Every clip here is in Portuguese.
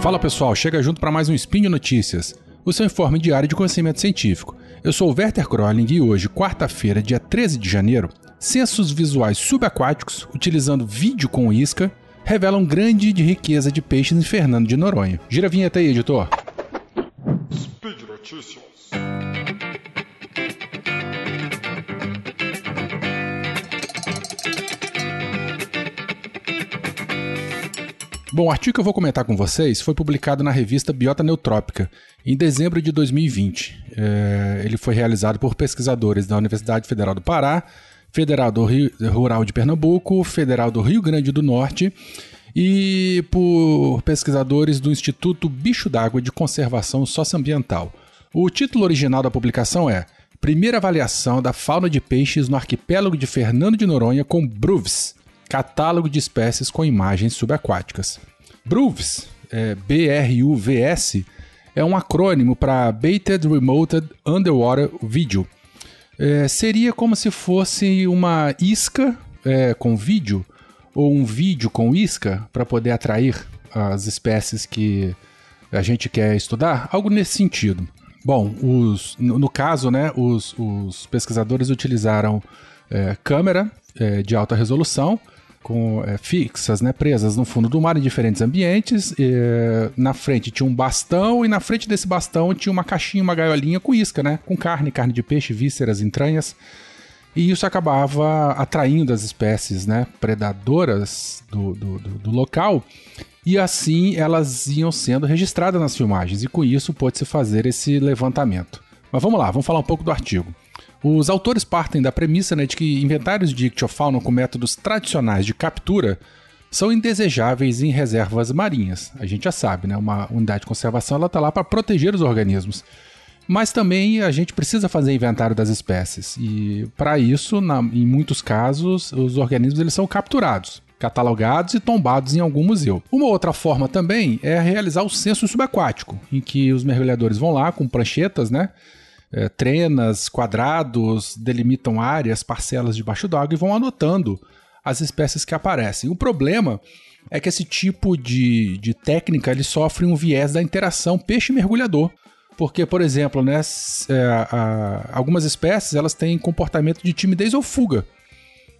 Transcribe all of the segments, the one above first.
Fala pessoal, chega junto para mais um Spin Notícias, o seu informe diário de conhecimento científico. Eu sou o Werther Kroling e hoje, quarta-feira, dia 13 de janeiro, censos visuais subaquáticos, utilizando vídeo com isca, revelam grande de riqueza de peixes em Fernando de Noronha. Gira a vinheta aí, editor. Speed Notícias. Bom, o artigo que eu vou comentar com vocês foi publicado na revista Biota Neutrópica, em dezembro de 2020. É, ele foi realizado por pesquisadores da Universidade Federal do Pará, Federal do Rio, Rural de Pernambuco, Federal do Rio Grande do Norte e por pesquisadores do Instituto Bicho d'Água de Conservação Socioambiental. O título original da publicação é Primeira avaliação da fauna de peixes no arquipélago de Fernando de Noronha com BRUVS, Catálogo de Espécies com Imagens Subaquáticas. BRUVS, é, B-R-U-V-S, é um acrônimo para Baited Remoted Underwater Video. É, seria como se fosse uma isca é, com vídeo, ou um vídeo com isca, para poder atrair as espécies que a gente quer estudar, algo nesse sentido. Bom, os, no, caso, né, os, os pesquisadores utilizaram é, câmera é, de alta resolução com é, fixas, né, presas no fundo do mar em diferentes ambientes. E, na frente tinha um bastão e na frente desse bastão tinha uma caixinha, uma gaiolinha com isca, né, com carne, carne de peixe, vísceras, entranhas. E isso acabava atraindo as espécies né, predadoras do, do, do, do local e assim elas iam sendo registradas nas filmagens, e com isso pôde-se fazer esse levantamento. Mas vamos lá, vamos falar um pouco do artigo. Os autores partem da premissa né, de que inventários de ictiofauna com métodos tradicionais de captura são indesejáveis em reservas marinhas. A gente já sabe, né? Uma unidade de conservação ela está lá para proteger os organismos. Mas também a gente precisa fazer inventário das espécies. E para isso, na, em muitos casos, os organismos eles são capturados, catalogados e tombados em algum museu. Uma outra forma também é realizar o censo subaquático, em que os mergulhadores vão lá com pranchetas, né? É, trenas, quadrados, delimitam áreas, parcelas debaixo d'água e vão anotando as espécies que aparecem. O problema é que esse tipo de, de técnica ele sofre um viés da interação peixe-mergulhador. Porque, por exemplo, né, é, a, algumas espécies elas têm comportamento de timidez ou fuga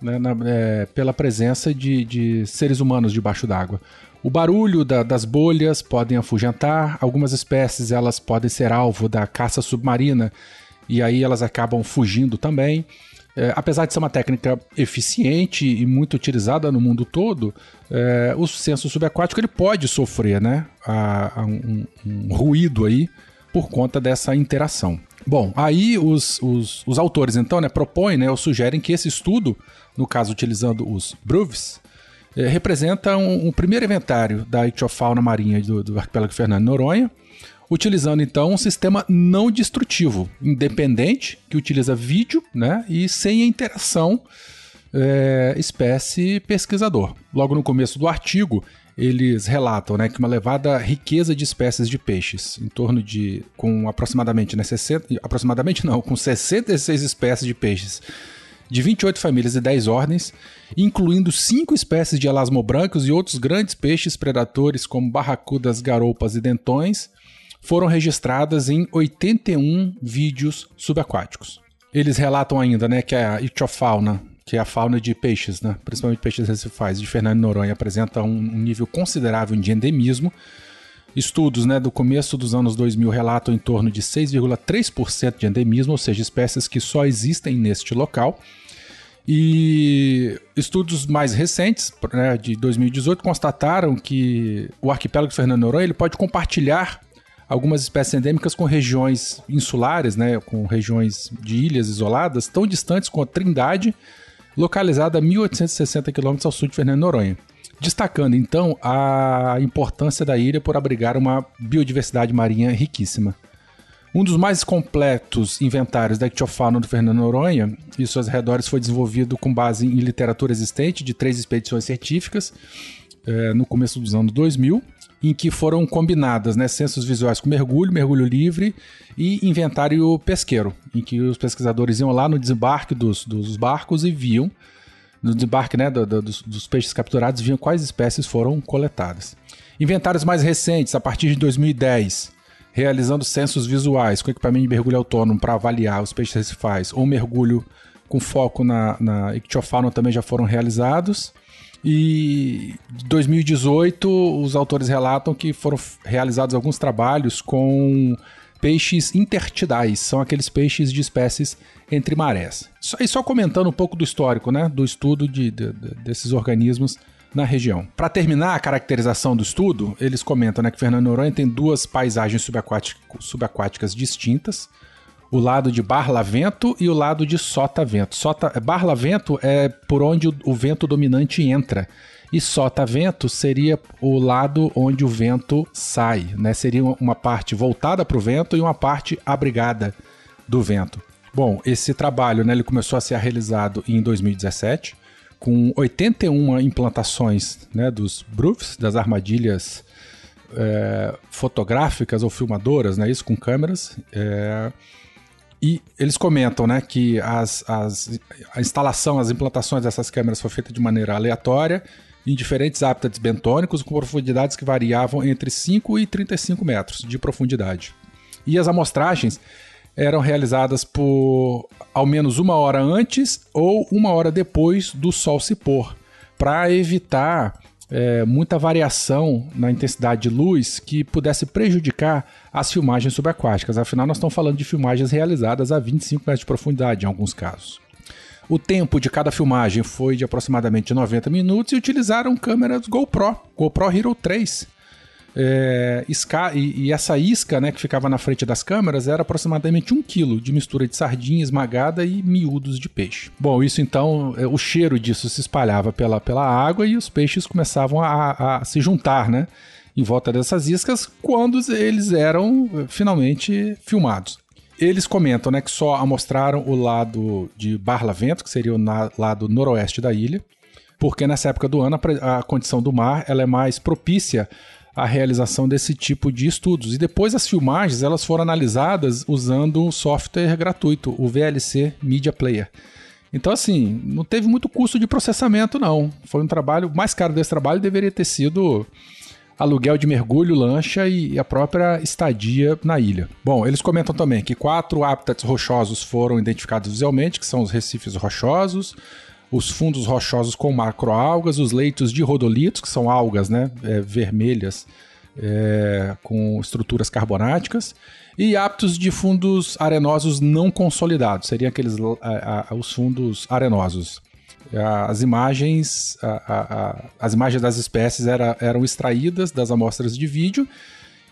né, na, é, pela presença de, de seres humanos debaixo d'água. O barulho da, das bolhas podem afugentar, algumas espécies elas podem ser alvo da caça submarina e aí elas acabam fugindo também. É, apesar de ser uma técnica eficiente e muito utilizada no mundo todo, é, o censo subaquático ele pode sofrer né, a, a um, um, ruído aí por conta dessa interação. Bom, aí os, os, os autores então né, propõem né, ou sugerem que esse estudo, no caso utilizando os BRUVs, é, representa um, um, primeiro inventário da ictiofauna marinha do, do arquipélago Fernando Noronha, utilizando então um sistema não destrutivo, independente, que utiliza vídeo né, e sem a interação é, espécie pesquisador. Logo no começo do artigo, eles relatam né, que uma elevada riqueza de espécies de peixes, em torno de, com aproximadamente, né, 60, aproximadamente não, com 66 espécies de peixes, de 28 famílias e 10 ordens, incluindo cinco espécies de elasmobrancos e outros grandes peixes predatores como barracudas, garoupas e dentões, foram registradas em 81 vídeos subaquáticos. Eles relatam ainda né, que a ictiofauna, que é a fauna de peixes, né, principalmente peixes recifais de Fernando Noronha, apresenta um nível considerável de endemismo. Estudos né, do começo dos anos 2000 relatam em torno de 6,3% de endemismo, ou seja, espécies que só existem neste local. E estudos mais recentes, né, de 2018, constataram que o arquipélago de Fernando Noronha ele pode compartilhar algumas espécies endêmicas com regiões insulares, né, com regiões de ilhas isoladas, tão distantes como a Trindade, localizada a 1860 quilômetros ao sul de Fernando Noronha. Destacando então a importância da ilha por abrigar uma biodiversidade marinha riquíssima. Um dos mais completos inventários da ictiofauna do Fernando Noronha e seus arredores foi desenvolvido com base em literatura existente de três expedições científicas é, no começo dos anos 2000, em que foram combinadas né, censos visuais com mergulho, mergulho livre e inventário pesqueiro, em que os pesquisadores iam lá no desembarque dos, dos barcos e viam, no desembarque né, do, do, dos, dos peixes capturados, viam quais espécies foram coletadas. Inventários mais recentes, a partir de 2010, realizando censos visuais com equipamento de mergulho autônomo para avaliar os peixes recifais ou mergulho com foco na, na ictiofauna também já foram realizados. E em 2018, os autores relatam que foram realizados alguns trabalhos com peixes intertidais, são aqueles peixes de espécies entre marés. E só comentando um pouco do histórico, né, do estudo de, de, de desses organismos na região. Para terminar a caracterização do estudo, eles comentam né, que Fernando Noronha tem duas paisagens subaquáticas distintas, o lado de Barlavento e o lado de Sotavento. Sota, Barlavento é por onde o, o vento dominante entra. E sotavento seria o lado onde o vento sai, né? Seria uma parte voltada para o vento e uma parte abrigada do vento. Bom, esse trabalho né, ele começou a ser realizado em 2017, com 81 implantações né, dos Brufs, das armadilhas é, fotográficas ou filmadoras, né, isso com câmeras. É, e eles comentam né, que as, as, a instalação, as implantações dessas câmeras foi feita de maneira aleatória, em diferentes hábitats bentônicos, com profundidades que variavam entre 5 e 35 metros de profundidade. E as amostragens eram realizadas por ao menos uma hora antes ou uma hora depois do sol se pôr, para evitar é, muita variação na intensidade de luz que pudesse prejudicar as filmagens subaquáticas. Afinal, nós estamos falando de filmagens realizadas a 25 metros de profundidade em alguns casos. O tempo de cada filmagem foi de aproximadamente 90 minutos e utilizaram câmeras GoPro, GoPro Hero 3 é, isca, e, e, essa isca né, que ficava na frente das câmeras era aproximadamente um quilo de mistura de sardinha esmagada e miúdos de peixe. Bom, isso então, é, o cheiro disso se espalhava pela, pela água e os peixes começavam a, a se juntar, né? Em volta dessas iscas quando eles eram é, finalmente filmados. Eles comentam né, que só amostraram o lado de Barlavento, que seria o lado noroeste da ilha, porque nessa época do ano a, condição do mar ela é mais propícia a realização desse tipo de estudos. E depois as filmagens elas foram analisadas usando um software gratuito, o VLC Media Player. Então, assim, não teve muito custo de processamento, não. Foi um trabalho, mais caro desse trabalho deveria ter sido aluguel de mergulho, lancha e a própria estadia na ilha. Bom, eles comentam também que quatro habitats rochosos foram identificados visualmente, que são os recifes rochosos, os fundos rochosos com macroalgas, os leitos de rodolitos, que são algas né, é, vermelhas é, com estruturas carbonáticas, e hábitos de fundos arenosos não consolidados, seriam aqueles a, a, os fundos arenosos. As imagens, a, as imagens das espécies era, eram extraídas das amostras de vídeo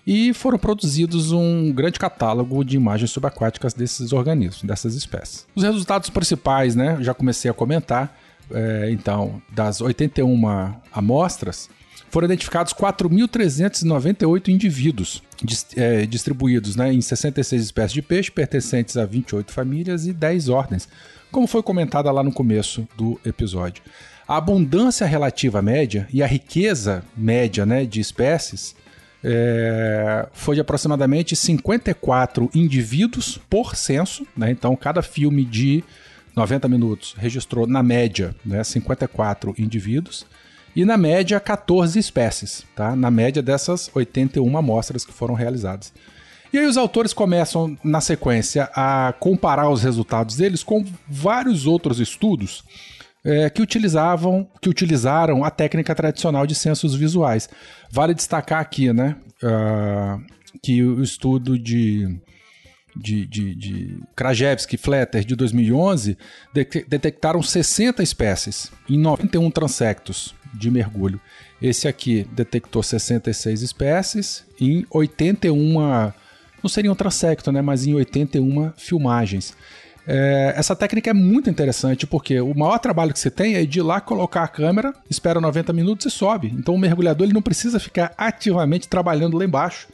e foram produzidos um grande catálogo de imagens subaquáticas desses organismos, dessas espécies. Os resultados principais, né, já comecei a comentar, é, então, das 81 amostras, foram identificados 4.398 indivíduos é, distribuídos né, em 66 espécies de peixe, pertencentes a 28 famílias e 10 ordens, como foi comentada lá no começo do episódio. A abundância relativa média e a riqueza média né, de espécies é, foi de aproximadamente 54 indivíduos por censo, né? Então, cada filme de 90 minutos registrou, na média, né, 54 indivíduos e, na média, 14 espécies, tá? Na média dessas 81 amostras que foram realizadas. E aí os autores começam, na sequência, a comparar os resultados deles com vários outros estudos é, que utilizavam, que utilizaram a técnica tradicional de censos visuais. Vale destacar aqui, né, uh, que o estudo de de, de, de Krajewski Flatter de 2011 de, detectaram 60 espécies em 91 transectos de mergulho. Esse aqui detectou 66 espécies em 81, não seria um transecto, né, mas em 81 filmagens. É, essa técnica é muito interessante porque o maior trabalho que você tem é de lá colocar a câmera, espera 90 minutos e sobe. Então o mergulhador ele não precisa ficar ativamente trabalhando lá embaixo.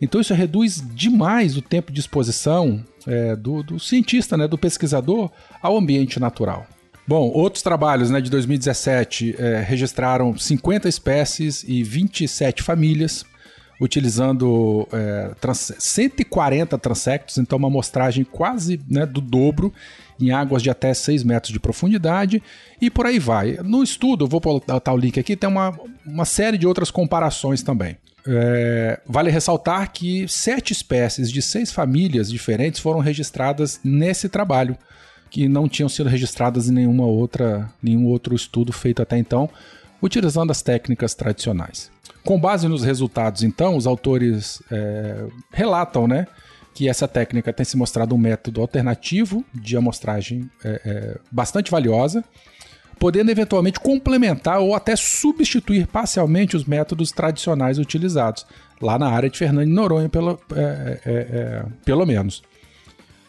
Então isso reduz demais o tempo de exposição é, do, do, cientista, né, do pesquisador ao ambiente natural. Bom, outros trabalhos né, de 2017 é, registraram 50 espécies e 27 famílias utilizando é, trans 140 transectos, então uma amostragem quase né, do dobro em águas de até 6 metros de profundidade e por aí vai. No estudo, eu vou botar o link aqui, tem uma, uma série de outras comparações também. É, vale ressaltar que sete espécies de seis famílias diferentes foram registradas nesse trabalho, que não tinham sido registradas em nenhuma outra, nenhum outro estudo feito até então, utilizando as técnicas tradicionais. Com base nos resultados, então, os autores é, relatam, né, que essa técnica tem se mostrado um método alternativo de amostragem é, é, bastante valiosa, podendo eventualmente complementar ou até substituir parcialmente os métodos tradicionais utilizados, lá na área de Fernando Noronha, pelo, é, é, é, pelo menos.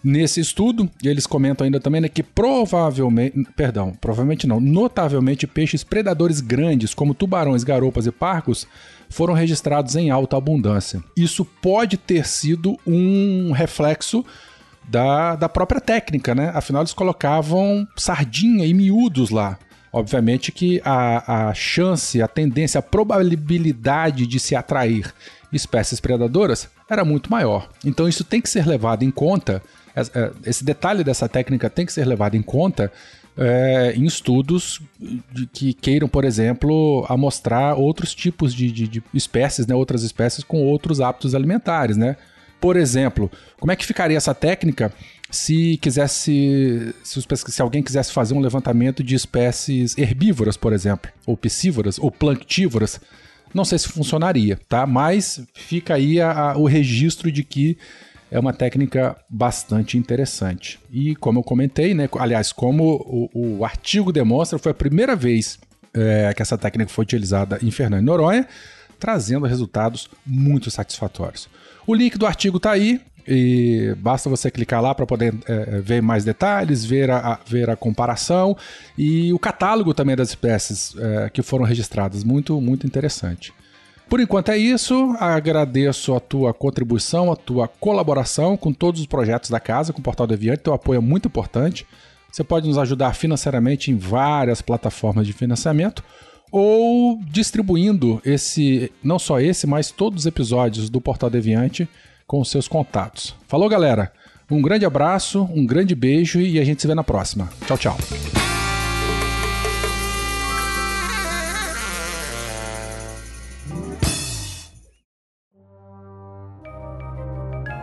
Nesse estudo, eles comentam ainda também né, que provavelmente, perdão, provavelmente não, notavelmente peixes predadores grandes, como tubarões, garopas e parcos, foram registrados em alta abundância. Isso pode ter sido um reflexo da, da própria técnica, né? Afinal, eles colocavam sardinha e miúdos lá. Obviamente que a, a chance, a tendência, a probabilidade de se atrair espécies predadoras era muito maior. Então, isso tem que ser levado em conta. É, esse detalhe dessa técnica tem que ser levado em conta é, em estudos que queiram, por exemplo, amostrar outros tipos de, de, de, espécies, né, outras espécies com outros hábitos alimentares, né? Por exemplo, como é que ficaria essa técnica se quisesse, se, os, se alguém quisesse fazer um levantamento de espécies herbívoras, por exemplo, ou piscívoras, ou planctívoras? Não sei se funcionaria, tá? Mas fica aí a, a, o registro de que é uma técnica bastante interessante. E como eu comentei, né, aliás, como o, o artigo demonstra, foi a primeira vez é, que essa técnica foi utilizada em Fernando Noronha, trazendo resultados muito satisfatórios. O link do artigo está aí, e basta você clicar lá para poder é, ver mais detalhes, ver a, a, ver a comparação e o catálogo também das espécies é, que foram registradas. Muito, muito interessante. Por enquanto é isso. Agradeço a tua contribuição, a tua colaboração com todos os projetos da casa, com o Portal Deviante. Teu apoio é muito importante. Você pode nos ajudar financeiramente em várias plataformas de financiamento ou distribuindo esse, não só esse, mas todos os episódios do Portal Deviante com os seus contatos. Falou, galera. Um grande abraço, um grande beijo e a gente se vê na próxima. Tchau, tchau.